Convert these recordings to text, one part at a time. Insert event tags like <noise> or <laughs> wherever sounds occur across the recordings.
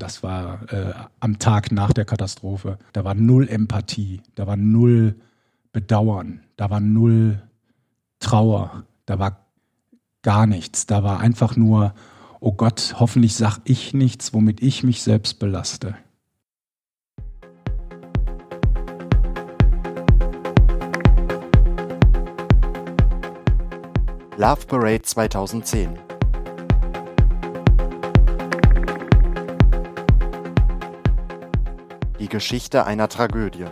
das war äh, am Tag nach der Katastrophe. Da war null Empathie, da war null Bedauern, da war null Trauer, da war gar nichts. Da war einfach nur, oh Gott, hoffentlich sag ich nichts, womit ich mich selbst belaste. Love Parade 2010 Die Geschichte einer Tragödie.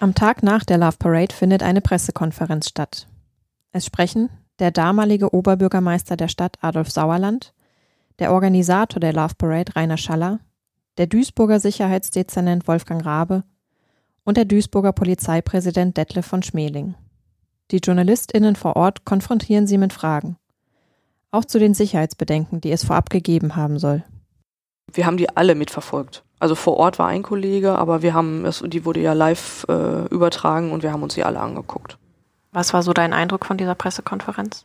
Am Tag nach der Love Parade findet eine Pressekonferenz statt. Es sprechen der damalige Oberbürgermeister der Stadt Adolf Sauerland, der Organisator der Love Parade Rainer Schaller, der Duisburger Sicherheitsdezernent Wolfgang Rabe und der Duisburger Polizeipräsident Detlef von Schmeling. Die JournalistInnen vor Ort konfrontieren sie mit Fragen. Auch zu den Sicherheitsbedenken, die es vorab gegeben haben soll. Wir haben die alle mitverfolgt. Also vor Ort war ein Kollege, aber wir haben es, die wurde ja live äh, übertragen und wir haben uns die alle angeguckt. Was war so dein Eindruck von dieser Pressekonferenz?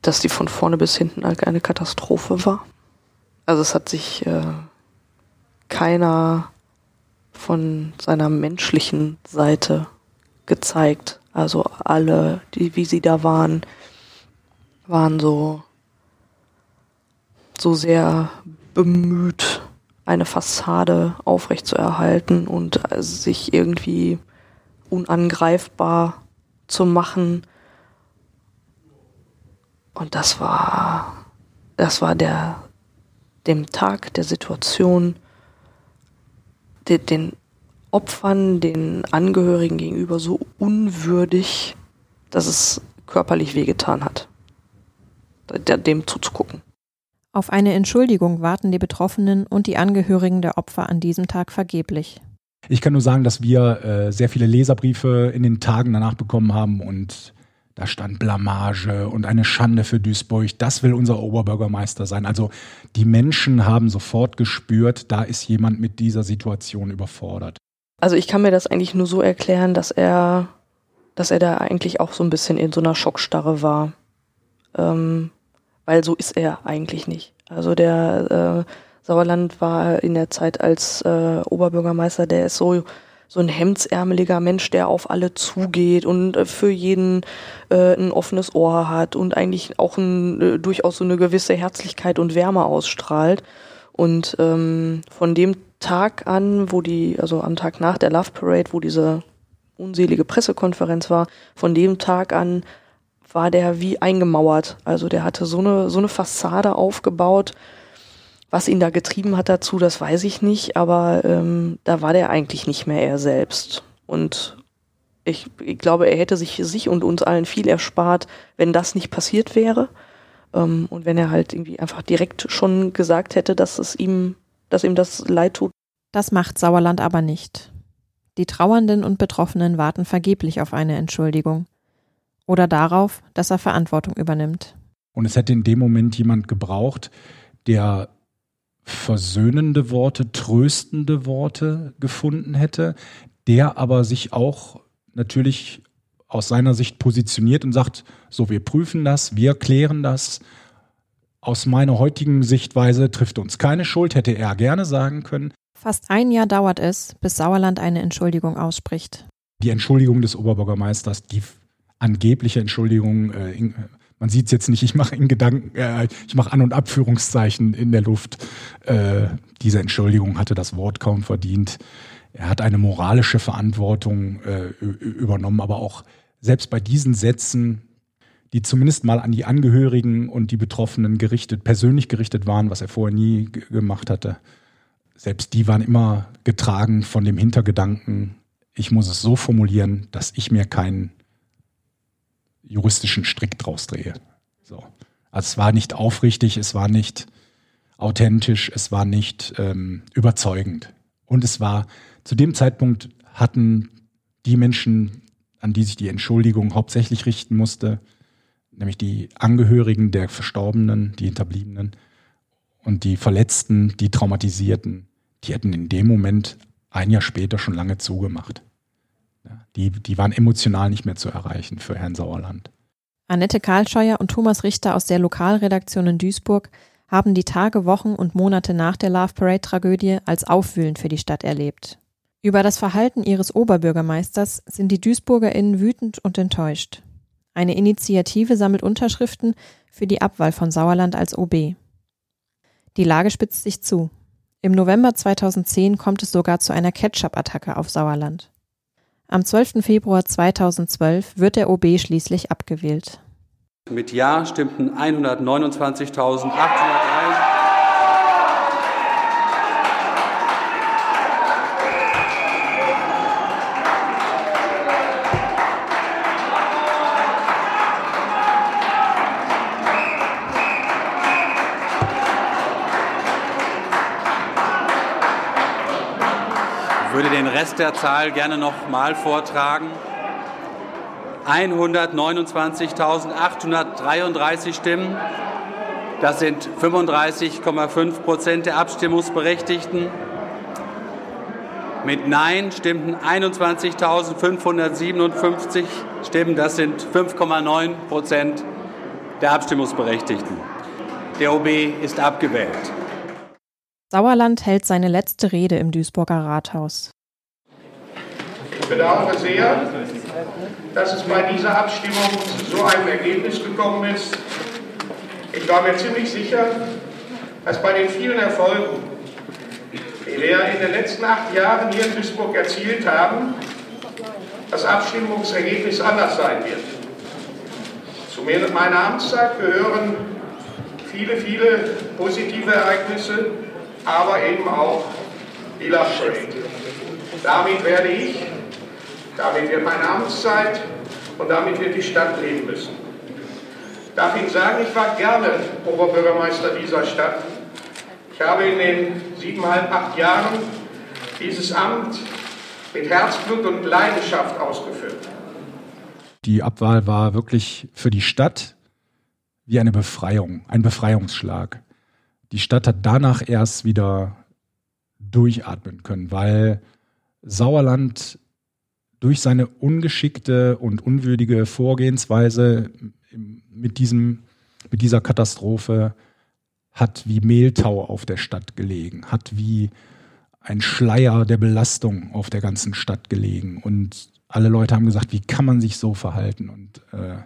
Dass die von vorne bis hinten eine Katastrophe war. Also es hat sich äh, keiner von seiner menschlichen Seite gezeigt. Also alle, die wie sie da waren, waren so so sehr bemüht, eine Fassade aufrechtzuerhalten und sich irgendwie unangreifbar zu machen. Und das war, das war der, dem Tag, der Situation, den Opfern, den Angehörigen gegenüber so unwürdig, dass es körperlich wehgetan hat, dem zuzugucken. Auf eine Entschuldigung warten die Betroffenen und die Angehörigen der Opfer an diesem Tag vergeblich. Ich kann nur sagen, dass wir äh, sehr viele Leserbriefe in den Tagen danach bekommen haben und da stand Blamage und eine Schande für Duisburg. Das will unser Oberbürgermeister sein. Also die Menschen haben sofort gespürt, da ist jemand mit dieser Situation überfordert. Also ich kann mir das eigentlich nur so erklären, dass er, dass er da eigentlich auch so ein bisschen in so einer Schockstarre war. Ähm, weil so ist er eigentlich nicht. Also der äh, Sauerland war in der Zeit als äh, Oberbürgermeister, der ist so so ein hemdsärmeliger Mensch, der auf alle zugeht und äh, für jeden äh, ein offenes Ohr hat und eigentlich auch ein, äh, durchaus so eine gewisse Herzlichkeit und Wärme ausstrahlt. Und ähm, von dem Tag an, wo die, also am Tag nach der Love Parade, wo diese unselige Pressekonferenz war, von dem Tag an war der wie eingemauert. Also der hatte so eine, so eine Fassade aufgebaut. Was ihn da getrieben hat dazu, das weiß ich nicht, aber ähm, da war der eigentlich nicht mehr er selbst. Und ich, ich glaube, er hätte sich, sich und uns allen viel erspart, wenn das nicht passiert wäre. Ähm, und wenn er halt irgendwie einfach direkt schon gesagt hätte, dass es ihm, dass ihm das leid tut. Das macht Sauerland aber nicht. Die Trauernden und Betroffenen warten vergeblich auf eine Entschuldigung oder darauf, dass er Verantwortung übernimmt. Und es hätte in dem Moment jemand gebraucht, der versöhnende Worte, tröstende Worte gefunden hätte, der aber sich auch natürlich aus seiner Sicht positioniert und sagt, so, wir prüfen das, wir klären das. Aus meiner heutigen Sichtweise trifft uns keine Schuld, hätte er gerne sagen können. Fast ein Jahr dauert es, bis Sauerland eine Entschuldigung ausspricht. Die Entschuldigung des Oberbürgermeisters, die angebliche Entschuldigung, äh, man sieht es jetzt nicht, ich mache in Gedanken, äh, ich mache An- und Abführungszeichen in der Luft. Äh, diese Entschuldigung hatte das Wort kaum verdient. Er hat eine moralische Verantwortung äh, übernommen, aber auch selbst bei diesen Sätzen, die zumindest mal an die Angehörigen und die Betroffenen gerichtet, persönlich gerichtet waren, was er vorher nie gemacht hatte, selbst die waren immer getragen von dem Hintergedanken, ich muss es so formulieren, dass ich mir keinen juristischen Strick draus drehe. So. Also es war nicht aufrichtig, es war nicht authentisch, es war nicht ähm, überzeugend. Und es war, zu dem Zeitpunkt hatten die Menschen, an die sich die Entschuldigung hauptsächlich richten musste, nämlich die Angehörigen der Verstorbenen, die Hinterbliebenen und die Verletzten, die Traumatisierten, die hätten in dem Moment ein Jahr später schon lange zugemacht. Die, die waren emotional nicht mehr zu erreichen für Herrn Sauerland. Annette Karlscheuer und Thomas Richter aus der Lokalredaktion in Duisburg haben die Tage, Wochen und Monate nach der Love Parade-Tragödie als aufwühlend für die Stadt erlebt. Über das Verhalten ihres Oberbürgermeisters sind die DuisburgerInnen wütend und enttäuscht. Eine Initiative sammelt Unterschriften für die Abwahl von Sauerland als OB. Die Lage spitzt sich zu. Im November 2010 kommt es sogar zu einer Ketchup-Attacke auf Sauerland. Am 12. Februar 2012 wird der OB schließlich abgewählt. Mit Ja stimmten 129.803. Rest der Zahl gerne noch mal vortragen. 129.833 Stimmen. Das sind 35,5 Prozent der Abstimmungsberechtigten. Mit Nein stimmten 21.557 Stimmen. Das sind 5,9 Prozent der Abstimmungsberechtigten. Der OB ist abgewählt. Sauerland hält seine letzte Rede im Duisburger Rathaus. Ich bedauere sehr, dass es bei dieser Abstimmung zu so einem Ergebnis gekommen ist. Ich war mir ziemlich sicher, dass bei den vielen Erfolgen, die wir in den letzten acht Jahren hier in Duisburg erzielt haben, das Abstimmungsergebnis anders sein wird. Zu meiner Amtszeit gehören viele, viele positive Ereignisse, aber eben auch die Love Parade. Damit werde ich, damit wird meine Amtszeit und damit wird die Stadt leben müssen. Ich darf Ihnen sagen, ich war gerne Oberbürgermeister dieser Stadt. Ich habe in den siebeneinhalb, acht Jahren dieses Amt mit Herzblut und Leidenschaft ausgeführt. Die Abwahl war wirklich für die Stadt wie eine Befreiung, ein Befreiungsschlag die Stadt hat danach erst wieder durchatmen können, weil Sauerland durch seine ungeschickte und unwürdige Vorgehensweise mit, diesem, mit dieser Katastrophe hat wie Mehltau auf der Stadt gelegen, hat wie ein Schleier der Belastung auf der ganzen Stadt gelegen. Und alle Leute haben gesagt, wie kann man sich so verhalten? Und äh,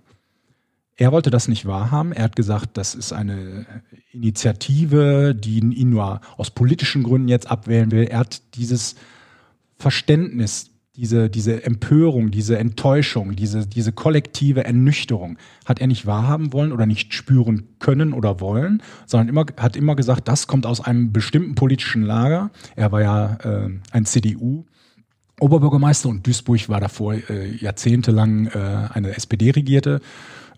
er wollte das nicht wahrhaben. Er hat gesagt, das ist eine Initiative, die ihn nur aus politischen Gründen jetzt abwählen will. Er hat dieses Verständnis, diese, diese Empörung, diese Enttäuschung, diese, diese kollektive Ernüchterung hat er nicht wahrhaben wollen oder nicht spüren können oder wollen, sondern immer, hat immer gesagt, das kommt aus einem bestimmten politischen Lager. Er war ja äh, ein CDU. Oberbürgermeister und Duisburg war davor äh, jahrzehntelang äh, eine SPD-regierte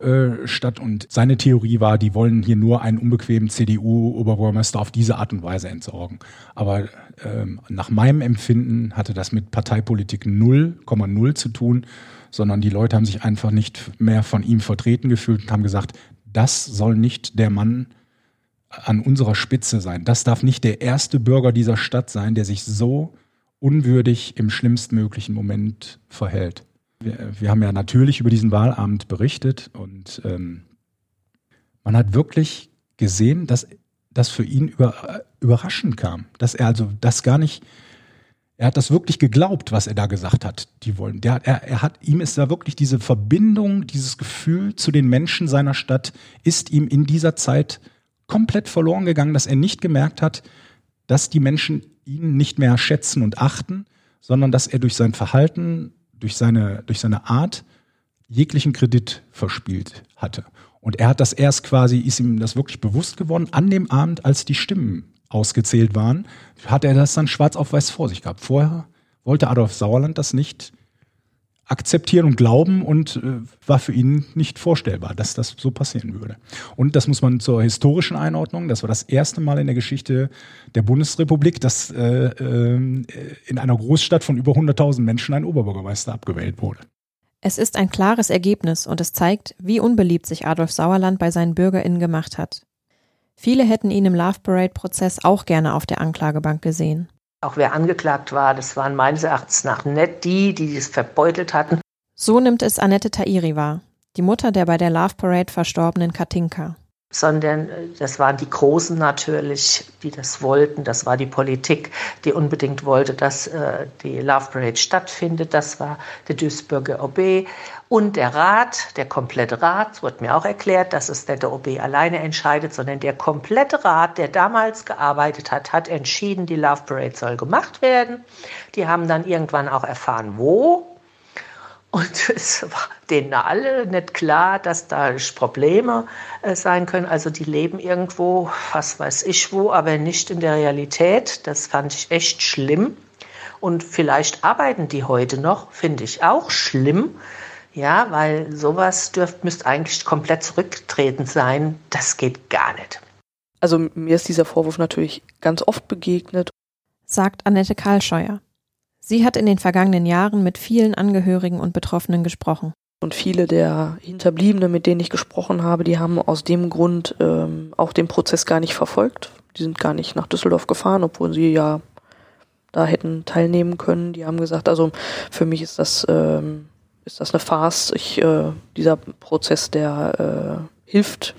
äh, statt. Und seine Theorie war, die wollen hier nur einen unbequemen CDU-Oberbürgermeister auf diese Art und Weise entsorgen. Aber ähm, nach meinem Empfinden hatte das mit Parteipolitik 0,0 zu tun, sondern die Leute haben sich einfach nicht mehr von ihm vertreten gefühlt und haben gesagt, das soll nicht der Mann an unserer Spitze sein. Das darf nicht der erste Bürger dieser Stadt sein, der sich so unwürdig im schlimmstmöglichen Moment verhält. Wir, wir, haben ja natürlich über diesen Wahlabend berichtet und ähm, man hat wirklich gesehen, dass das für ihn über, überraschend kam, dass er also das gar nicht, er hat das wirklich geglaubt, was er da gesagt hat. Die wollen, der, er, er hat, ihm ist da wirklich diese Verbindung, dieses Gefühl zu den Menschen seiner Stadt, ist ihm in dieser Zeit komplett verloren gegangen, dass er nicht gemerkt hat, dass die Menschen ihn nicht mehr schätzen und achten, sondern dass er durch sein Verhalten durch seine, durch seine Art jeglichen Kredit verspielt hatte. Und er hat das erst quasi, ist ihm das wirklich bewusst geworden, an dem Abend, als die Stimmen ausgezählt waren, hat er das dann schwarz auf weiß vor sich gehabt. Vorher wollte Adolf Sauerland das nicht akzeptieren und glauben und äh, war für ihn nicht vorstellbar, dass das so passieren würde. Und das muss man zur historischen Einordnung, das war das erste Mal in der Geschichte der Bundesrepublik, dass äh, äh, in einer Großstadt von über 100.000 Menschen ein Oberbürgermeister abgewählt wurde. Es ist ein klares Ergebnis und es zeigt, wie unbeliebt sich Adolf Sauerland bei seinen BürgerInnen gemacht hat. Viele hätten ihn im Love Parade-Prozess auch gerne auf der Anklagebank gesehen. Auch wer angeklagt war, das waren meines Erachtens nach nicht die, die es verbeutelt hatten. So nimmt es Annette Tairi wahr, die Mutter der bei der Love Parade verstorbenen Katinka sondern äh, das waren die Großen natürlich, die das wollten. Das war die Politik, die unbedingt wollte, dass äh, die Love Parade stattfindet. Das war der Duisburger OB und der Rat, der komplette Rat. Es wurde mir auch erklärt, dass es nicht der OB alleine entscheidet, sondern der komplette Rat, der damals gearbeitet hat, hat entschieden, die Love Parade soll gemacht werden. Die haben dann irgendwann auch erfahren, wo und <laughs> es war denen alle nicht klar, dass da Probleme äh, sein können. Also die leben irgendwo, was weiß ich wo, aber nicht in der Realität. Das fand ich echt schlimm. Und vielleicht arbeiten die heute noch, finde ich auch schlimm. Ja, weil sowas dürft, müsste eigentlich komplett zurücktreten sein. Das geht gar nicht. Also mir ist dieser Vorwurf natürlich ganz oft begegnet. Sagt Annette Karlscheuer. Sie hat in den vergangenen Jahren mit vielen Angehörigen und Betroffenen gesprochen. Und viele der Hinterbliebenen, mit denen ich gesprochen habe, die haben aus dem Grund ähm, auch den Prozess gar nicht verfolgt. Die sind gar nicht nach Düsseldorf gefahren, obwohl sie ja da hätten teilnehmen können. Die haben gesagt, also für mich ist das, ähm, ist das eine Farce. Ich, äh, dieser Prozess, der äh, hilft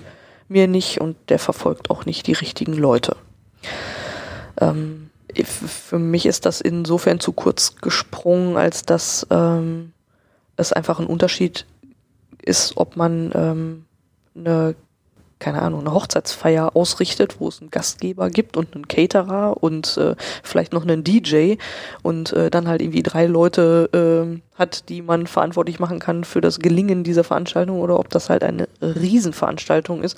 mir nicht und der verfolgt auch nicht die richtigen Leute. Ähm, für mich ist das insofern zu kurz gesprungen, als dass ähm, es einfach ein Unterschied ist, ob man ähm, eine keine Ahnung, eine Hochzeitsfeier ausrichtet, wo es einen Gastgeber gibt und einen Caterer und äh, vielleicht noch einen DJ und äh, dann halt irgendwie drei Leute äh, hat, die man verantwortlich machen kann für das Gelingen dieser Veranstaltung oder ob das halt eine Riesenveranstaltung ist,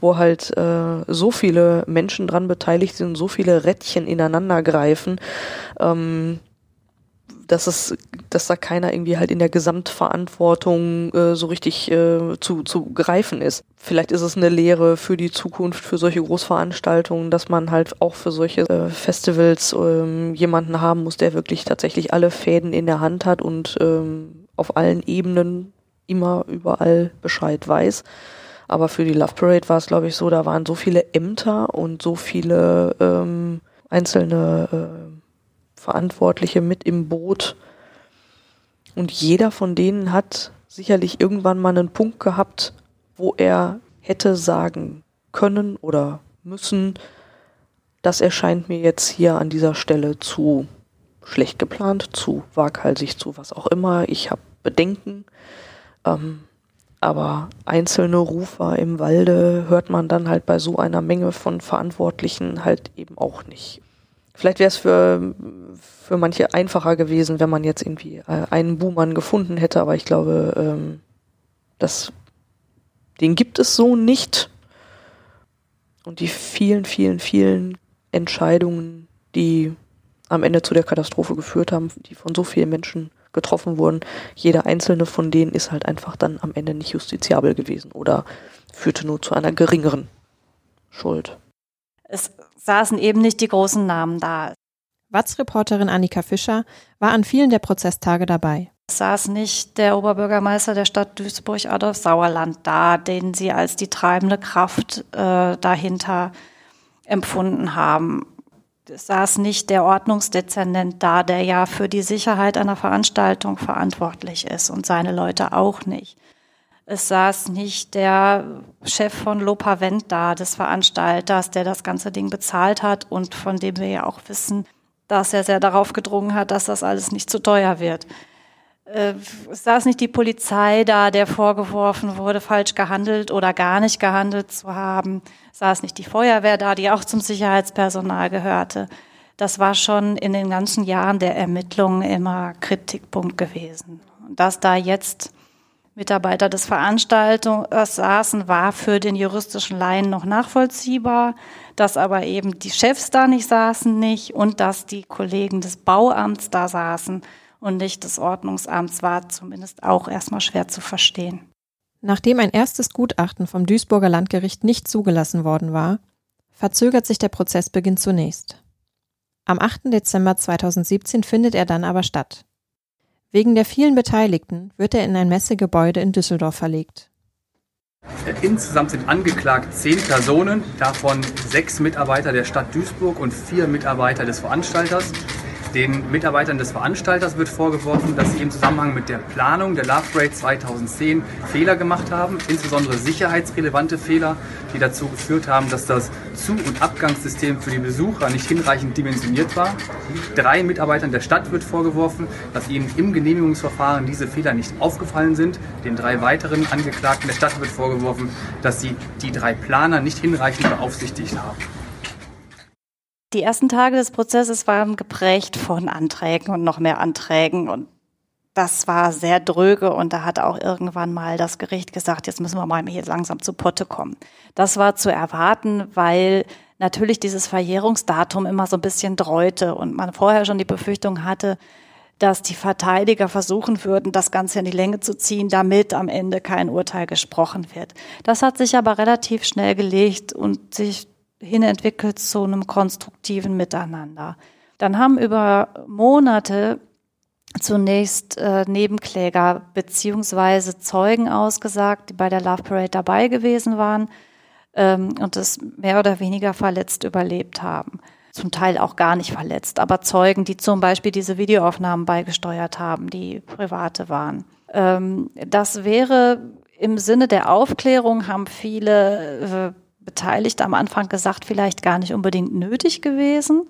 wo halt äh, so viele Menschen dran beteiligt sind, so viele Rädchen ineinander greifen. Ähm, dass es, dass da keiner irgendwie halt in der Gesamtverantwortung äh, so richtig äh, zu, zu greifen ist. Vielleicht ist es eine Lehre für die Zukunft, für solche Großveranstaltungen, dass man halt auch für solche äh, Festivals ähm, jemanden haben muss, der wirklich tatsächlich alle Fäden in der Hand hat und ähm, auf allen Ebenen immer überall Bescheid weiß. Aber für die Love Parade war es, glaube ich, so, da waren so viele Ämter und so viele ähm, einzelne äh, Verantwortliche mit im Boot. Und jeder von denen hat sicherlich irgendwann mal einen Punkt gehabt, wo er hätte sagen können oder müssen, das erscheint mir jetzt hier an dieser Stelle zu schlecht geplant, zu waghalsig, zu was auch immer. Ich habe Bedenken. Ähm, aber einzelne Rufer im Walde hört man dann halt bei so einer Menge von Verantwortlichen halt eben auch nicht. Vielleicht wäre es für, für manche einfacher gewesen, wenn man jetzt irgendwie äh, einen Buhmann gefunden hätte, aber ich glaube, ähm, das, den gibt es so nicht. Und die vielen, vielen, vielen Entscheidungen, die am Ende zu der Katastrophe geführt haben, die von so vielen Menschen getroffen wurden, jeder einzelne von denen ist halt einfach dann am Ende nicht justiziabel gewesen oder führte nur zu einer geringeren Schuld. Es saßen eben nicht die großen Namen da. Watz-Reporterin Annika Fischer war an vielen der Prozesstage dabei. Es saß nicht der Oberbürgermeister der Stadt Duisburg, Adolf Sauerland, da, den sie als die treibende Kraft äh, dahinter empfunden haben. Es saß nicht der Ordnungsdezernent da, der ja für die Sicherheit einer Veranstaltung verantwortlich ist und seine Leute auch nicht. Es saß nicht der Chef von Lopavent da, des Veranstalters, der das ganze Ding bezahlt hat und von dem wir ja auch wissen, dass er sehr darauf gedrungen hat, dass das alles nicht zu teuer wird. Äh, es saß nicht die Polizei da, der vorgeworfen wurde, falsch gehandelt oder gar nicht gehandelt zu haben. Es saß nicht die Feuerwehr da, die auch zum Sicherheitspersonal gehörte. Das war schon in den ganzen Jahren der Ermittlungen immer Kritikpunkt gewesen. Dass da jetzt Mitarbeiter des Veranstalters saßen, war für den juristischen Laien noch nachvollziehbar. Dass aber eben die Chefs da nicht saßen nicht und dass die Kollegen des Bauamts da saßen und nicht des Ordnungsamts war zumindest auch erstmal schwer zu verstehen. Nachdem ein erstes Gutachten vom Duisburger Landgericht nicht zugelassen worden war, verzögert sich der Prozessbeginn zunächst. Am 8. Dezember 2017 findet er dann aber statt. Wegen der vielen Beteiligten wird er in ein Messegebäude in Düsseldorf verlegt. Insgesamt sind angeklagt zehn Personen, davon sechs Mitarbeiter der Stadt Duisburg und vier Mitarbeiter des Veranstalters. Den Mitarbeitern des Veranstalters wird vorgeworfen, dass sie im Zusammenhang mit der Planung der Love Parade 2010 Fehler gemacht haben, insbesondere sicherheitsrelevante Fehler, die dazu geführt haben, dass das Zu- und Abgangssystem für die Besucher nicht hinreichend dimensioniert war. Drei Mitarbeitern der Stadt wird vorgeworfen, dass ihnen im Genehmigungsverfahren diese Fehler nicht aufgefallen sind. Den drei weiteren Angeklagten der Stadt wird vorgeworfen, dass sie die drei Planer nicht hinreichend beaufsichtigt haben. Die ersten Tage des Prozesses waren geprägt von Anträgen und noch mehr Anträgen und das war sehr dröge und da hat auch irgendwann mal das Gericht gesagt, jetzt müssen wir mal hier langsam zu Potte kommen. Das war zu erwarten, weil natürlich dieses Verjährungsdatum immer so ein bisschen dreute und man vorher schon die Befürchtung hatte, dass die Verteidiger versuchen würden, das Ganze in die Länge zu ziehen, damit am Ende kein Urteil gesprochen wird. Das hat sich aber relativ schnell gelegt und sich hin entwickelt zu einem konstruktiven Miteinander. Dann haben über Monate zunächst äh, Nebenkläger beziehungsweise Zeugen ausgesagt, die bei der Love Parade dabei gewesen waren ähm, und es mehr oder weniger verletzt überlebt haben. Zum Teil auch gar nicht verletzt, aber Zeugen, die zum Beispiel diese Videoaufnahmen beigesteuert haben, die private waren. Ähm, das wäre im Sinne der Aufklärung, haben viele äh, Beteiligte am Anfang gesagt, vielleicht gar nicht unbedingt nötig gewesen.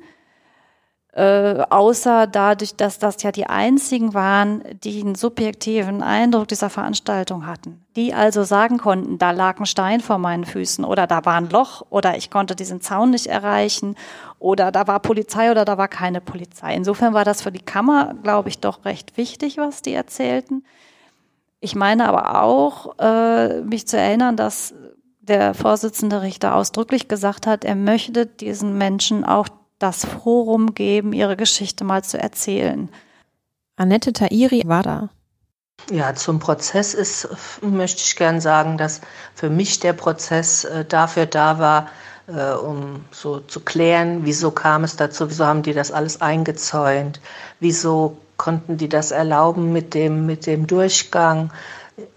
Äh, außer dadurch, dass das ja die einzigen waren, die einen subjektiven Eindruck dieser Veranstaltung hatten. Die also sagen konnten, da lag ein Stein vor meinen Füßen oder da war ein Loch oder ich konnte diesen Zaun nicht erreichen oder da war Polizei oder da war keine Polizei. Insofern war das für die Kammer, glaube ich, doch recht wichtig, was die erzählten. Ich meine aber auch, äh, mich zu erinnern, dass der Vorsitzende Richter ausdrücklich gesagt hat, er möchte diesen Menschen auch das Forum geben, ihre Geschichte mal zu erzählen. Annette Tairi war da. Ja, zum Prozess ist, möchte ich gern sagen, dass für mich der Prozess äh, dafür da war, äh, um so zu klären, wieso kam es dazu, wieso haben die das alles eingezäunt, wieso konnten die das erlauben mit dem, mit dem Durchgang,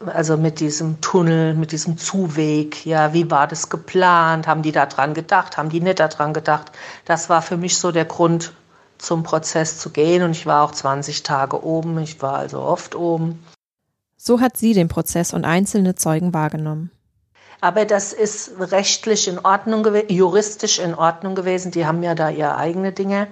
also mit diesem Tunnel, mit diesem Zuweg, ja, wie war das geplant? Haben die da dran gedacht? Haben die nicht daran gedacht? Das war für mich so der Grund, zum Prozess zu gehen. Und ich war auch 20 Tage oben. Ich war also oft oben. So hat sie den Prozess und einzelne Zeugen wahrgenommen. Aber das ist rechtlich in Ordnung gewesen, juristisch in Ordnung gewesen. Die haben ja da ihre eigene Dinge.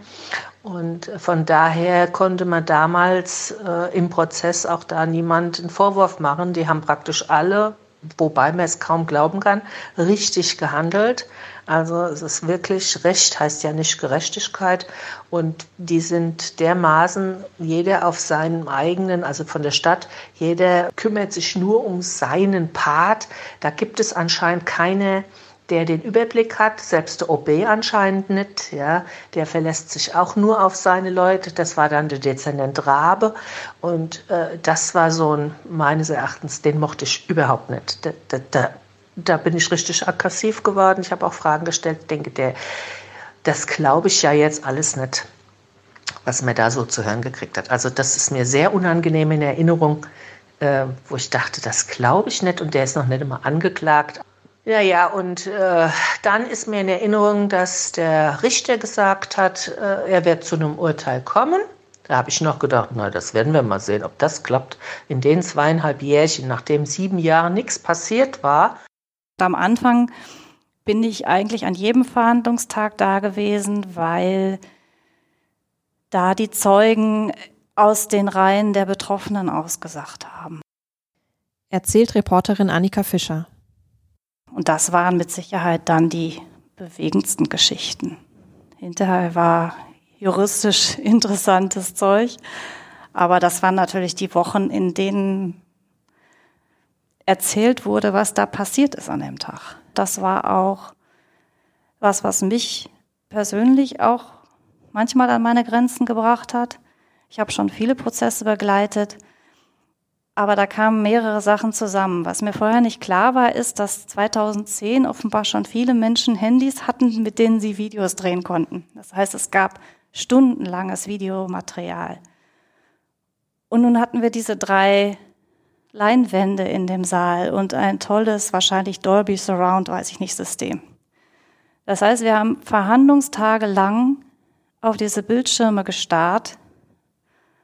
Und von daher konnte man damals äh, im Prozess auch da niemand einen Vorwurf machen. Die haben praktisch alle, wobei man es kaum glauben kann, richtig gehandelt. Also es ist wirklich Recht, heißt ja nicht Gerechtigkeit. Und die sind dermaßen, jeder auf seinem eigenen, also von der Stadt, jeder kümmert sich nur um seinen Part. Da gibt es anscheinend keine der den Überblick hat, selbst der OB anscheinend nicht, ja, der verlässt sich auch nur auf seine Leute. Das war dann der Dezernent Rabe und äh, das war so ein, meines Erachtens, den mochte ich überhaupt nicht. Da, da, da, da bin ich richtig aggressiv geworden. Ich habe auch Fragen gestellt, denke, der, das glaube ich ja jetzt alles nicht, was man da so zu hören gekriegt hat. Also das ist mir sehr unangenehm in Erinnerung, äh, wo ich dachte, das glaube ich nicht und der ist noch nicht immer angeklagt. Ja, ja, und äh, dann ist mir in Erinnerung, dass der Richter gesagt hat, äh, er wird zu einem Urteil kommen. Da habe ich noch gedacht, na, das werden wir mal sehen, ob das klappt. In den zweieinhalb Jährchen, nachdem sieben Jahre nichts passiert war. Am Anfang bin ich eigentlich an jedem Verhandlungstag da gewesen, weil da die Zeugen aus den Reihen der Betroffenen ausgesagt haben. Erzählt Reporterin Annika Fischer. Und das waren mit Sicherheit dann die bewegendsten Geschichten. Hinterher war juristisch <laughs> interessantes Zeug, aber das waren natürlich die Wochen, in denen erzählt wurde, was da passiert ist an dem Tag. Das war auch was, was mich persönlich auch manchmal an meine Grenzen gebracht hat. Ich habe schon viele Prozesse begleitet aber da kamen mehrere Sachen zusammen. Was mir vorher nicht klar war, ist, dass 2010 offenbar schon viele Menschen Handys hatten, mit denen sie Videos drehen konnten. Das heißt, es gab stundenlanges Videomaterial. Und nun hatten wir diese drei Leinwände in dem Saal und ein tolles, wahrscheinlich Dolby Surround, weiß ich nicht, System. Das heißt, wir haben Verhandlungstage lang auf diese Bildschirme gestarrt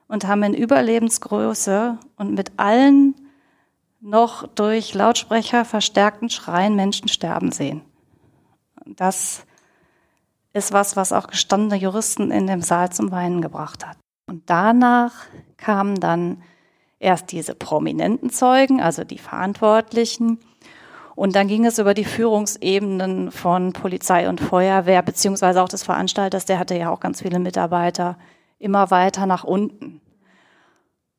und haben in Überlebensgröße und mit allen noch durch Lautsprecher verstärkten Schreien Menschen sterben sehen. Das ist was, was auch gestandene Juristen in dem Saal zum Weinen gebracht hat. Und danach kamen dann erst diese prominenten Zeugen, also die Verantwortlichen, und dann ging es über die Führungsebenen von Polizei und Feuerwehr, beziehungsweise auch des Veranstalters, der hatte ja auch ganz viele Mitarbeiter, immer weiter nach unten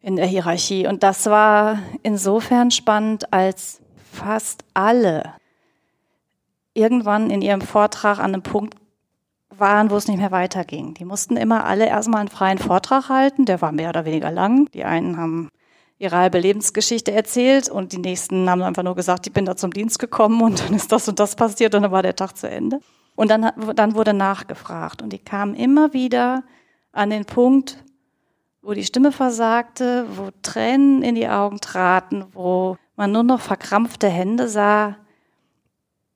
in der Hierarchie. Und das war insofern spannend, als fast alle irgendwann in ihrem Vortrag an einem Punkt waren, wo es nicht mehr weiterging. Die mussten immer alle erstmal einen freien Vortrag halten, der war mehr oder weniger lang. Die einen haben ihre halbe Lebensgeschichte erzählt und die nächsten haben einfach nur gesagt, ich bin da zum Dienst gekommen und dann ist das und das passiert und dann war der Tag zu Ende. Und dann, dann wurde nachgefragt und die kamen immer wieder an den Punkt, wo die Stimme versagte, wo Tränen in die Augen traten, wo man nur noch verkrampfte Hände sah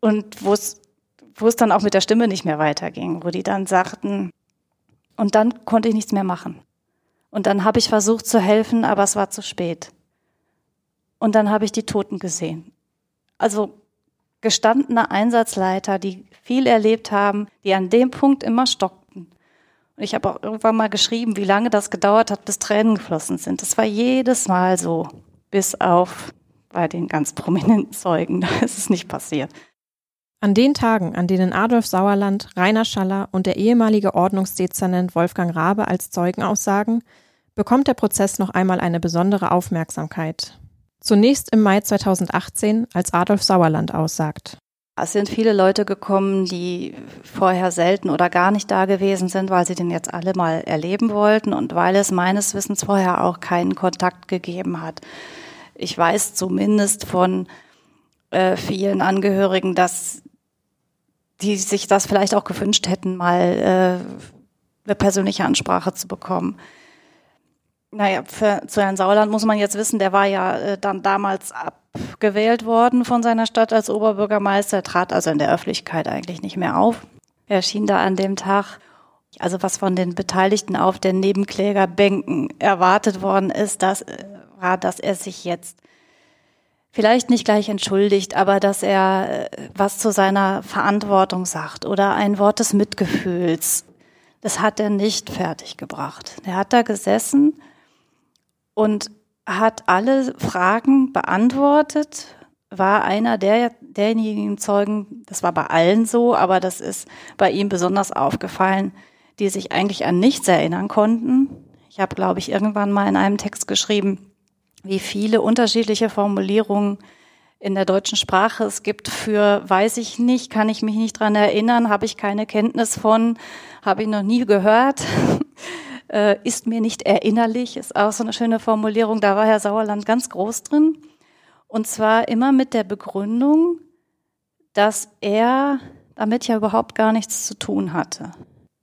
und wo es, wo es dann auch mit der Stimme nicht mehr weiterging, wo die dann sagten, und dann konnte ich nichts mehr machen. Und dann habe ich versucht zu helfen, aber es war zu spät. Und dann habe ich die Toten gesehen. Also gestandene Einsatzleiter, die viel erlebt haben, die an dem Punkt immer stockten. Ich habe auch irgendwann mal geschrieben, wie lange das gedauert hat, bis Tränen geflossen sind. Das war jedes Mal so, bis auf bei den ganz prominenten Zeugen. <laughs> Da ist es nicht passiert. An den Tagen, an denen Adolf Sauerland, Rainer Schaller und der ehemalige Ordnungsdezernent Wolfgang Rabe als Zeugen aussagen, bekommt der Prozess noch einmal eine besondere Aufmerksamkeit. Zunächst im Mai 2018, als Adolf Sauerland aussagt. Es sind viele Leute gekommen, die vorher selten oder gar nicht da gewesen sind, weil sie den jetzt alle mal erleben wollten und weil es meines Wissens vorher auch keinen Kontakt gegeben hat. Ich weiß zumindest von äh, vielen Angehörigen, dass die sich das vielleicht auch gewünscht hätten, mal äh, eine persönliche Ansprache zu bekommen. Naja, für, zu Herrn Sauerland muss man jetzt wissen, der war ja äh, dann damals abgewählt worden von seiner Stadt als Oberbürgermeister, er trat also in der Öffentlichkeit eigentlich nicht mehr auf. Er erschien da an dem Tag, also was von den Beteiligten auf den Nebenklägerbänken erwartet worden ist, das äh, war, dass er sich jetzt vielleicht nicht gleich entschuldigt, aber dass er äh, was zu seiner Verantwortung sagt oder ein Wort des Mitgefühls. Das hat er nicht fertiggebracht. Er hat da gesessen und hat alle Fragen beantwortet, war einer der, derjenigen Zeugen, das war bei allen so, aber das ist bei ihm besonders aufgefallen, die sich eigentlich an nichts erinnern konnten. Ich habe, glaube ich, irgendwann mal in einem Text geschrieben, wie viele unterschiedliche Formulierungen in der deutschen Sprache es gibt für weiß ich nicht, kann ich mich nicht dran erinnern, habe ich keine Kenntnis von, habe ich noch nie gehört, äh, ist mir nicht erinnerlich, ist auch so eine schöne Formulierung. Da war Herr Sauerland ganz groß drin. Und zwar immer mit der Begründung, dass er damit ja überhaupt gar nichts zu tun hatte.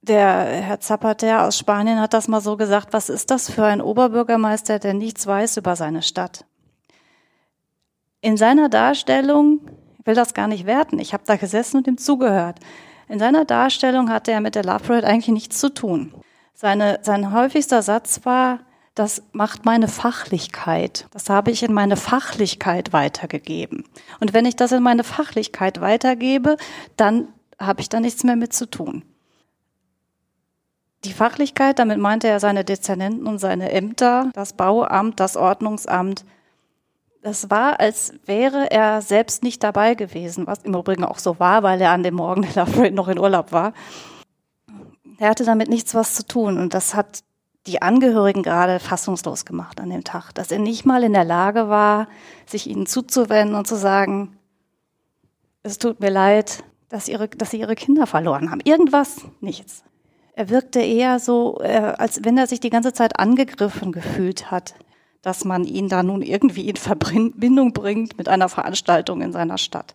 Der Herr Zappater aus Spanien hat das mal so gesagt, was ist das für ein Oberbürgermeister, der nichts weiß über seine Stadt? In seiner Darstellung, ich will das gar nicht werten, ich habe da gesessen und ihm zugehört. In seiner Darstellung hatte er mit der Love Parade eigentlich nichts zu tun. Seine, sein häufigster Satz war, das macht meine Fachlichkeit. Das habe ich in meine Fachlichkeit weitergegeben. Und wenn ich das in meine Fachlichkeit weitergebe, dann habe ich da nichts mehr mit zu tun. Die Fachlichkeit, damit meinte er seine Dezernenten und seine Ämter, das Bauamt, das Ordnungsamt. Das war, als wäre er selbst nicht dabei gewesen, was im Übrigen auch so war, weil er an dem Morgen <laughs> der Lafayette noch in Urlaub war. Er hatte damit nichts was zu tun und das hat die Angehörigen gerade fassungslos gemacht an dem Tag, dass er nicht mal in der Lage war, sich ihnen zuzuwenden und zu sagen, es tut mir leid, dass, ihre, dass sie ihre Kinder verloren haben. Irgendwas, nichts. Er wirkte eher so, äh, als wenn er sich die ganze Zeit angegriffen gefühlt hat, dass man ihn da nun irgendwie in Verbindung bringt mit einer Veranstaltung in seiner Stadt.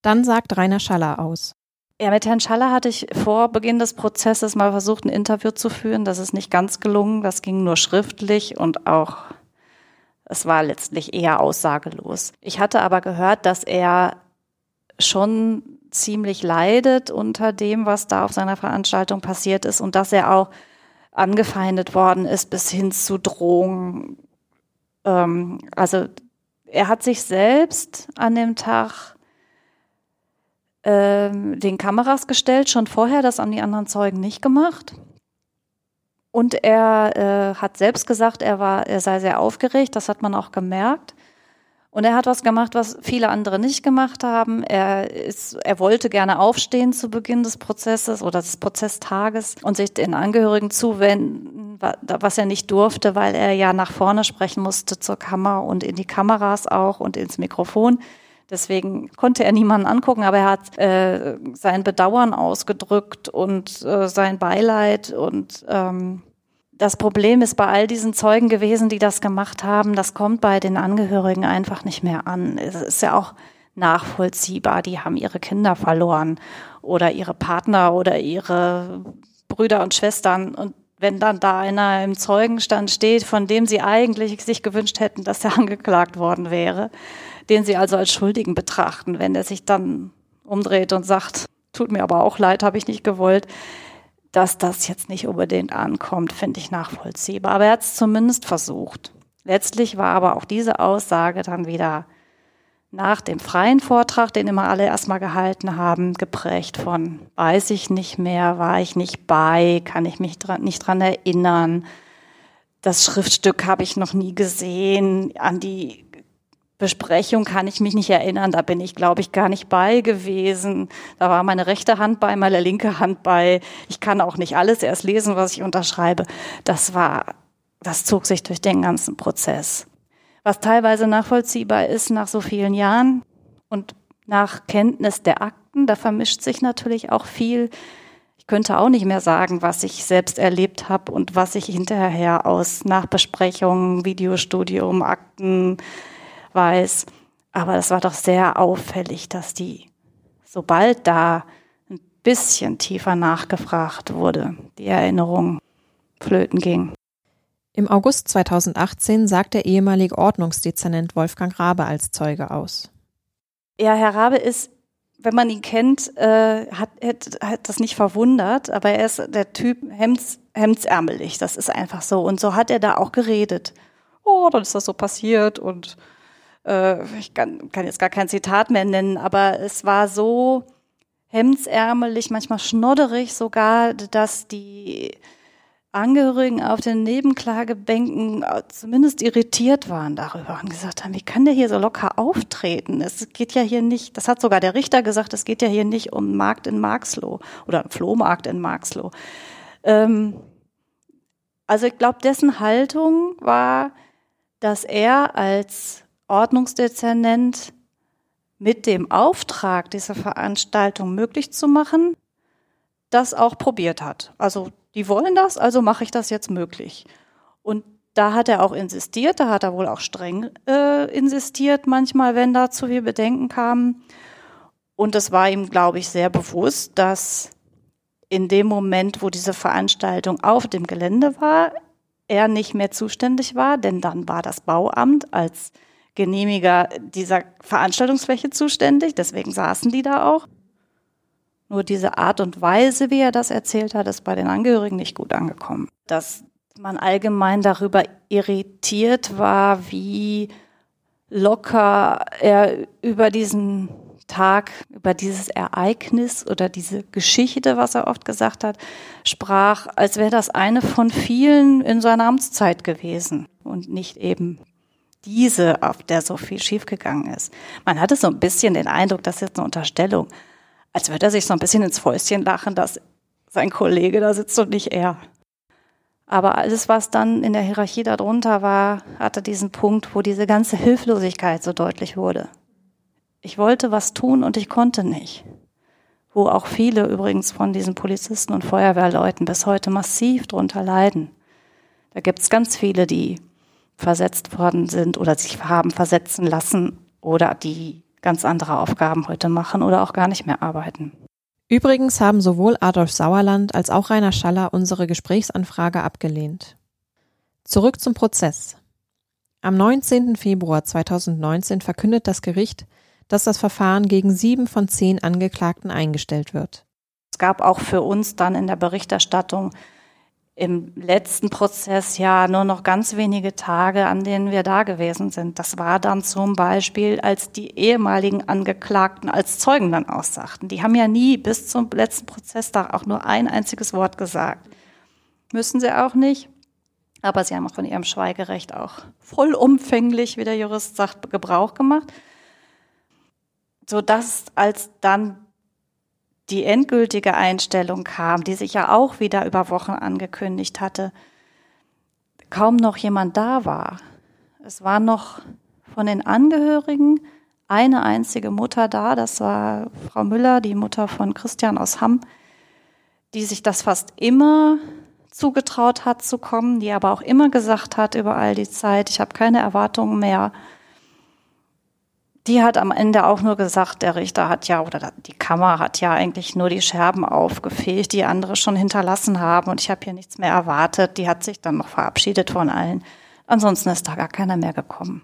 Dann sagt Rainer Schaller aus. Ja, mit Herrn Schaller hatte ich vor Beginn des Prozesses mal versucht, ein Interview zu führen. Das ist nicht ganz gelungen. Das ging nur schriftlich und auch Das war letztlich eher aussagelos. Ich hatte aber gehört, dass er schon ziemlich leidet unter dem, was da auf seiner Veranstaltung passiert ist und dass er auch angefeindet worden ist bis hin zu Drohungen. Ähm, also er hat sich selbst an dem Tag ähm, den Kameras gestellt, schon vorher, das haben die anderen Zeugen nicht gemacht. Und er äh, hat selbst gesagt, er war, er sei sehr aufgeregt, das hat man auch gemerkt. Und er hat was gemacht, was viele andere nicht gemacht haben. Er ist, er wollte gerne aufstehen zu Beginn des Prozesses oder des Prozesstages und sich den Angehörigen zuwenden, was er nicht durfte, weil er ja nach vorne sprechen musste zur Kammer und in die Kameras auch und ins Mikrofon. Deswegen konnte er niemanden angucken, aber er hat äh, sein Bedauern ausgedrückt und äh, sein Beileid. Und ähm, das Problem ist bei all diesen Zeugen gewesen, die das gemacht haben, das kommt bei den Angehörigen einfach nicht mehr an. Es ist ja auch nachvollziehbar, die haben ihre Kinder verloren oder ihre Partner oder ihre Brüder und Schwestern und wenn dann da einer im Zeugenstand steht, von dem sie eigentlich sich gewünscht hätten, dass er <laughs> angeklagt worden wäre, den sie also als Schuldigen betrachten. Wenn er sich dann umdreht und sagt, tut mir aber auch leid, habe ich nicht gewollt, dass das jetzt nicht unbedingt ankommt, finde ich nachvollziehbar. Aber er hat es zumindest versucht. Letztlich war aber auch diese Aussage dann wieder nach dem freien Vortrag, den immer alle erstmal gehalten haben, geprägt von, weiß ich nicht mehr, war ich nicht bei, kann ich mich dran, nicht dran erinnern. Das Schriftstück habe ich noch nie gesehen. An die Besprechung kann ich mich nicht erinnern. Da bin ich, glaube ich, gar nicht bei gewesen. Da war meine rechte Hand bei, meine linke Hand bei. Ich kann auch nicht alles erst lesen, was ich unterschreibe. Das war, das zog sich durch den ganzen Prozess. Was teilweise nachvollziehbar ist nach so vielen Jahren und nach Kenntnis der Akten, da vermischt sich natürlich auch viel. Ich könnte auch nicht mehr sagen, was ich selbst erlebt habe und was ich hinterher aus Nachbesprechungen, Videostudium, Akten, weiß. Aber es war doch sehr auffällig, dass die, sobald da ein bisschen tiefer nachgefragt wurde, die Erinnerung flöten ging. Im August 2018 sagt der ehemalige Ordnungsdezernent Wolfgang Rabe als Zeuge aus. Ja, Herr Rabe ist, wenn man ihn kennt, äh, hat, hat, hat das nicht verwundert, aber er ist der Typ hemds, hemdsärmelig, das ist einfach so. Und so hat er da auch geredet. Oh, dann ist das so passiert und äh, ich kann, kann jetzt gar kein Zitat mehr nennen, aber es war so hemdsärmelig, manchmal schnodderig sogar, dass die Angehörigen auf den Nebenklagebänken äh, zumindest irritiert waren darüber und gesagt haben, wie kann der hier so locker auftreten? Es geht ja hier nicht, das hat sogar der Richter gesagt, es geht ja hier nicht um Markt in Marxloh oder Flohmarkt in Marxloh. Ähm, also ich glaube, dessen Haltung war, dass er als Ordnungsdezernent mit dem Auftrag, diese Veranstaltung möglich zu machen, das auch probiert hat. Also die wollen das, also mache ich das jetzt möglich. Und da hat er auch insistiert, da hat er wohl auch streng äh, insistiert, manchmal, wenn da zu viel Bedenken kamen. Und es war ihm, glaube ich, sehr bewusst, dass in dem Moment, wo diese Veranstaltung auf dem Gelände war, er nicht mehr zuständig war, denn dann war das Bauamt als Genehmiger dieser Veranstaltungsfläche zuständig, deswegen saßen die da auch. Nur diese Art und Weise, wie er das erzählt hat, ist bei den Angehörigen nicht gut angekommen. Dass man allgemein darüber irritiert war, wie locker er über diesen Tag, über dieses Ereignis oder diese Geschichte, was er oft gesagt hat, sprach, als wäre das eine von vielen in seiner Amtszeit gewesen und nicht eben diese, auf der so viel schiefgegangen ist. Man hatte so ein bisschen den Eindruck, das ist jetzt eine Unterstellung, als würde er sich so ein bisschen ins Fäustchen lachen, dass sein Kollege da sitzt und nicht er. Aber alles, was dann in der Hierarchie darunter war, hatte diesen Punkt, wo diese ganze Hilflosigkeit so deutlich wurde. Ich wollte was tun und ich konnte nicht. Wo auch viele übrigens von diesen Polizisten und Feuerwehrleuten bis heute massiv drunter leiden. Da gibt es ganz viele, die versetzt worden sind oder sich haben versetzen lassen oder die ganz andere Aufgaben heute machen oder auch gar nicht mehr arbeiten. Übrigens haben sowohl Adolf Sauerland als auch Rainer Schaller unsere Gesprächsanfrage abgelehnt. Zurück zum Prozess. Am 19. Februar 2019 verkündet das Gericht, dass das Verfahren gegen sieben von zehn Angeklagten eingestellt wird. Es gab auch für uns dann in der Berichterstattung im letzten Prozess ja nur noch ganz wenige Tage, an denen wir da gewesen sind. Das war dann zum Beispiel, als die ehemaligen Angeklagten als Zeugen dann aussagten. Die haben ja nie bis zum letzten Prozesstag auch nur ein einziges Wort gesagt. Müssen sie auch nicht. Aber sie haben auch von ihrem Schweigerecht auch vollumfänglich, wie der Jurist sagt, Gebrauch gemacht. Sodass als dann die endgültige Einstellung kam, die sich ja auch wieder über Wochen angekündigt hatte, kaum noch jemand da war. Es war noch von den Angehörigen eine einzige Mutter da, das war Frau Müller, die Mutter von Christian aus Hamm, die sich das fast immer zugetraut hat zu kommen, die aber auch immer gesagt hat über all die Zeit, ich habe keine Erwartungen mehr. Die hat am Ende auch nur gesagt, der Richter hat ja, oder die Kammer hat ja eigentlich nur die Scherben aufgefegt, die andere schon hinterlassen haben und ich habe hier nichts mehr erwartet. Die hat sich dann noch verabschiedet von allen. Ansonsten ist da gar keiner mehr gekommen.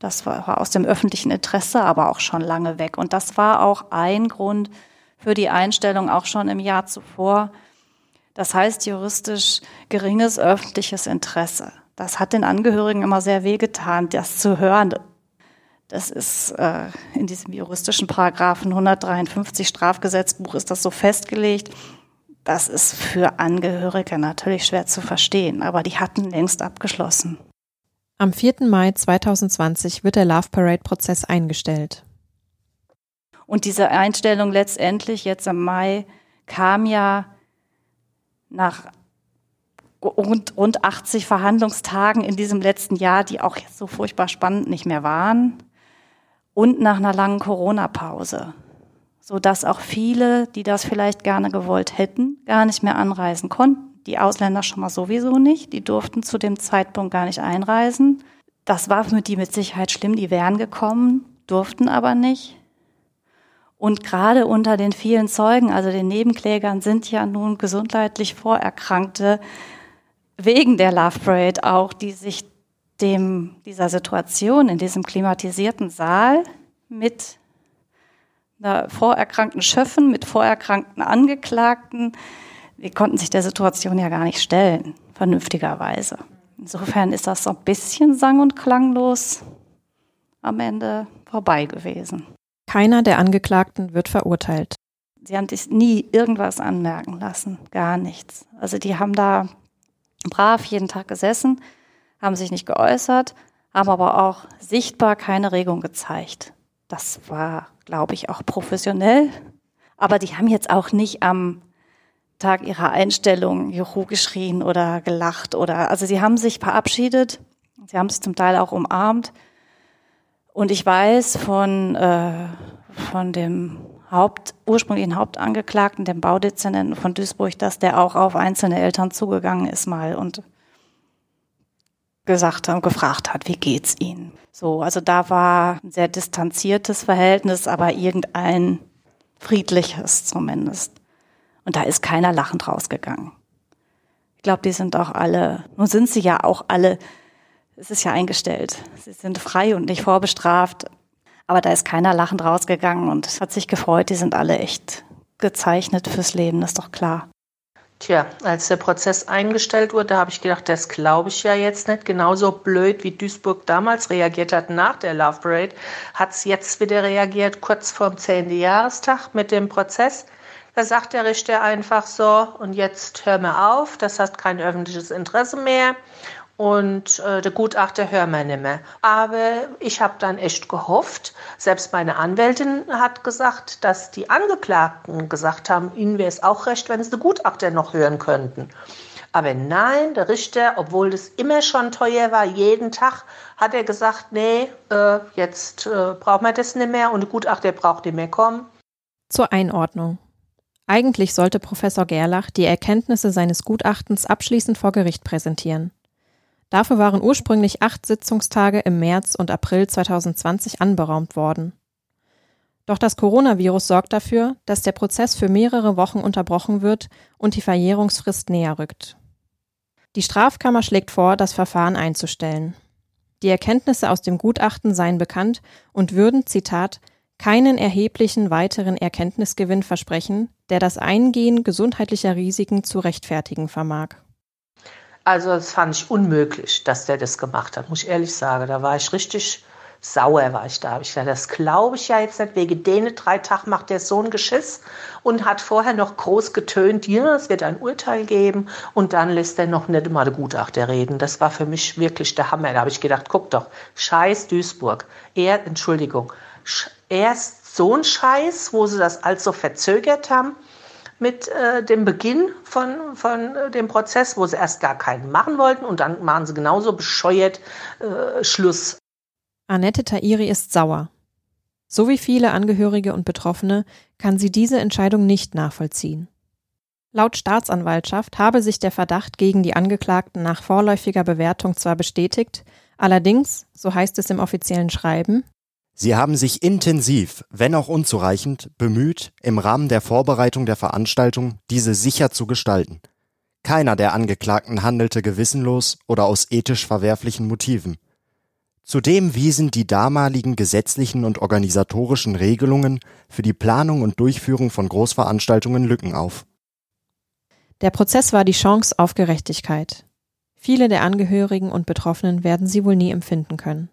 Das war, aus dem öffentlichen Interesse, aber auch schon lange weg. Und das war auch ein Grund für die Einstellung auch schon im Jahr zuvor, das heißt juristisch geringes öffentliches Interesse. Das hat den Angehörigen immer sehr wehgetan, das zu hören. Das ist äh, in diesem juristischen Paragraphen 153 Strafgesetzbuch ist das so festgelegt. Das ist für Angehörige natürlich schwer zu verstehen, aber die hatten längst abgeschlossen. Am 4. Mai 2020 wird der Love Parade Prozess eingestellt. Und diese Einstellung letztendlich jetzt im Mai kam ja nach rund, rund 80 Verhandlungstagen in diesem letzten Jahr, die auch jetzt so furchtbar spannend nicht mehr waren, und nach einer langen Corona-Pause, so dass auch viele, die das vielleicht gerne gewollt hätten, gar nicht mehr anreisen konnten. Die Ausländer schon mal sowieso nicht, die durften zu dem Zeitpunkt gar nicht einreisen. Das war für die mit Sicherheit schlimm, die wären gekommen, durften aber nicht. Und gerade unter den vielen Zeugen, also den Nebenklägern, sind ja nun gesundheitlich Vorerkrankte wegen der Love Parade auch, die sich dem, dieser Situation in diesem klimatisierten Saal mit einer vorerkrankten Schöffen, mit vorerkrankten Angeklagten, die konnten sich der Situation ja gar nicht stellen, vernünftigerweise. Insofern ist das so ein bisschen sang- und klanglos am Ende vorbei gewesen. Keiner der Angeklagten wird verurteilt. Sie haben sich nie irgendwas anmerken lassen, gar nichts. Also die haben da brav jeden Tag gesessen, haben sich nicht geäußert, haben aber auch sichtbar keine Regung gezeigt. Das war, glaube ich, auch professionell. Aber die haben jetzt auch nicht am Tag ihrer Einstellung Juhu geschrien oder gelacht oder, also sie haben sich verabschiedet. Sie haben sich zum Teil auch umarmt. Und ich weiß von, äh, von dem Haupt, ursprünglichen Hauptangeklagten, dem Baudezernenten von Duisburg, dass der auch auf einzelne Eltern zugegangen ist mal und gesagt hat, gefragt hat, wie geht's ihnen? So, also da war ein sehr distanziertes Verhältnis, aber irgendein friedliches zumindest. Und da ist keiner lachend rausgegangen. Ich glaube, die sind auch alle, nun sind sie ja auch alle es ist ja eingestellt. Sie sind frei und nicht vorbestraft. Aber da ist keiner lachend rausgegangen und es hat sich gefreut. Die sind alle echt gezeichnet fürs Leben, das ist doch klar. Tja, als der Prozess eingestellt wurde, habe ich gedacht, das glaube ich ja jetzt nicht. Genauso blöd, wie Duisburg damals reagiert hat nach der Love Parade, hat es jetzt wieder reagiert, kurz vorm 10. Jahrestag mit dem Prozess. Da sagt der Richter einfach so, und jetzt hör mir auf, das hat kein öffentliches Interesse mehr und äh, der Gutachter hört mir nicht mehr. Aber ich habe dann echt gehofft, selbst meine Anwältin hat gesagt, dass die Angeklagten gesagt haben, ihnen wäre es auch recht, wenn sie den Gutachter noch hören könnten. Aber nein, der Richter, obwohl das immer schon teuer war, jeden Tag, hat er gesagt, nee, äh, jetzt äh, brauchen wir das nicht mehr und der Gutachter braucht nicht mehr kommen. Zur Einordnung. Eigentlich sollte Professor Gerlach die Erkenntnisse seines Gutachtens abschließend vor Gericht präsentieren. Dafür waren ursprünglich acht Sitzungstage im März und April 2020 anberaumt worden. Doch das Coronavirus sorgt dafür, dass der Prozess für mehrere Wochen unterbrochen wird und die Verjährungsfrist näher rückt. Die Strafkammer schlägt vor, das Verfahren einzustellen. Die Erkenntnisse aus dem Gutachten seien bekannt und würden, Zitat, keinen erheblichen weiteren Erkenntnisgewinn versprechen, der das Eingehen gesundheitlicher Risiken zu rechtfertigen vermag. Also das fand ich unmöglich, dass der das gemacht hat, muss ich ehrlich sagen. Da war ich richtig sauer, war ich da. Ich gesagt, das glaube ich ja jetzt nicht. Wegen denen drei Tagen macht der so ein Geschiss und hat vorher noch groß getönt, ja, es wird ein Urteil geben und dann lässt er noch nicht mal der Gutachter reden. Das war für mich wirklich der Hammer. Da habe ich gedacht, guck doch, scheiß Duisburg. Er, Entschuldigung, erst so ein Scheiß, wo sie das also verzögert haben mit äh, dem Beginn von, von äh, dem Prozess, wo sie erst gar keinen machen wollten und dann machen sie genauso bescheuert äh, Schluss. Annette Tairi ist sauer. So wie viele Angehörige und Betroffene kann sie diese Entscheidung nicht nachvollziehen. Laut Staatsanwaltschaft habe sich der Verdacht gegen die Angeklagten nach vorläufiger Bewertung zwar bestätigt, allerdings, so heißt es im offiziellen Schreiben, Sie haben sich intensiv, wenn auch unzureichend, bemüht, im Rahmen der Vorbereitung der Veranstaltung diese sicher zu gestalten. Keiner der Angeklagten handelte gewissenlos oder aus ethisch verwerflichen Motiven. Zudem wiesen die damaligen gesetzlichen und organisatorischen Regelungen für die Planung und Durchführung von Großveranstaltungen Lücken auf. Der Prozess war die Chance auf Gerechtigkeit. Viele der Angehörigen und Betroffenen werden sie wohl nie empfinden können.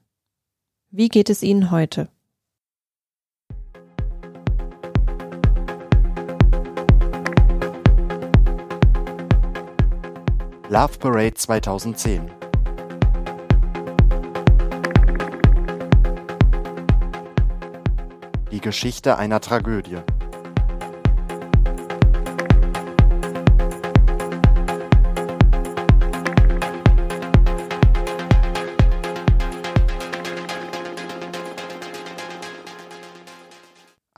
Wie geht es Ihnen heute? Love Parade 2010 Die Geschichte einer Tragödie.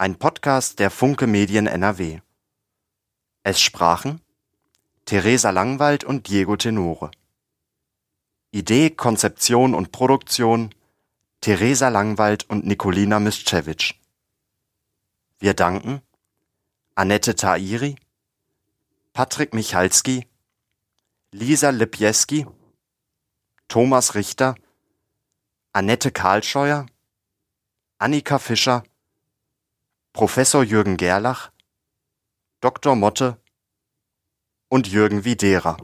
Ein Podcast der Funke Medien NRW. Es sprachen Theresa Langwald und Diego Tenore. Idee, Konzeption und Produktion Theresa Langwald und Nikolina Mischewitsch. Wir danken Annette Tairi, Patrick Michalski, Lisa Lipieski, Thomas Richter, Annette Karlscheuer, Annika Fischer, Professor Jürgen Gerlach, Dr. Motte und Jürgen Widera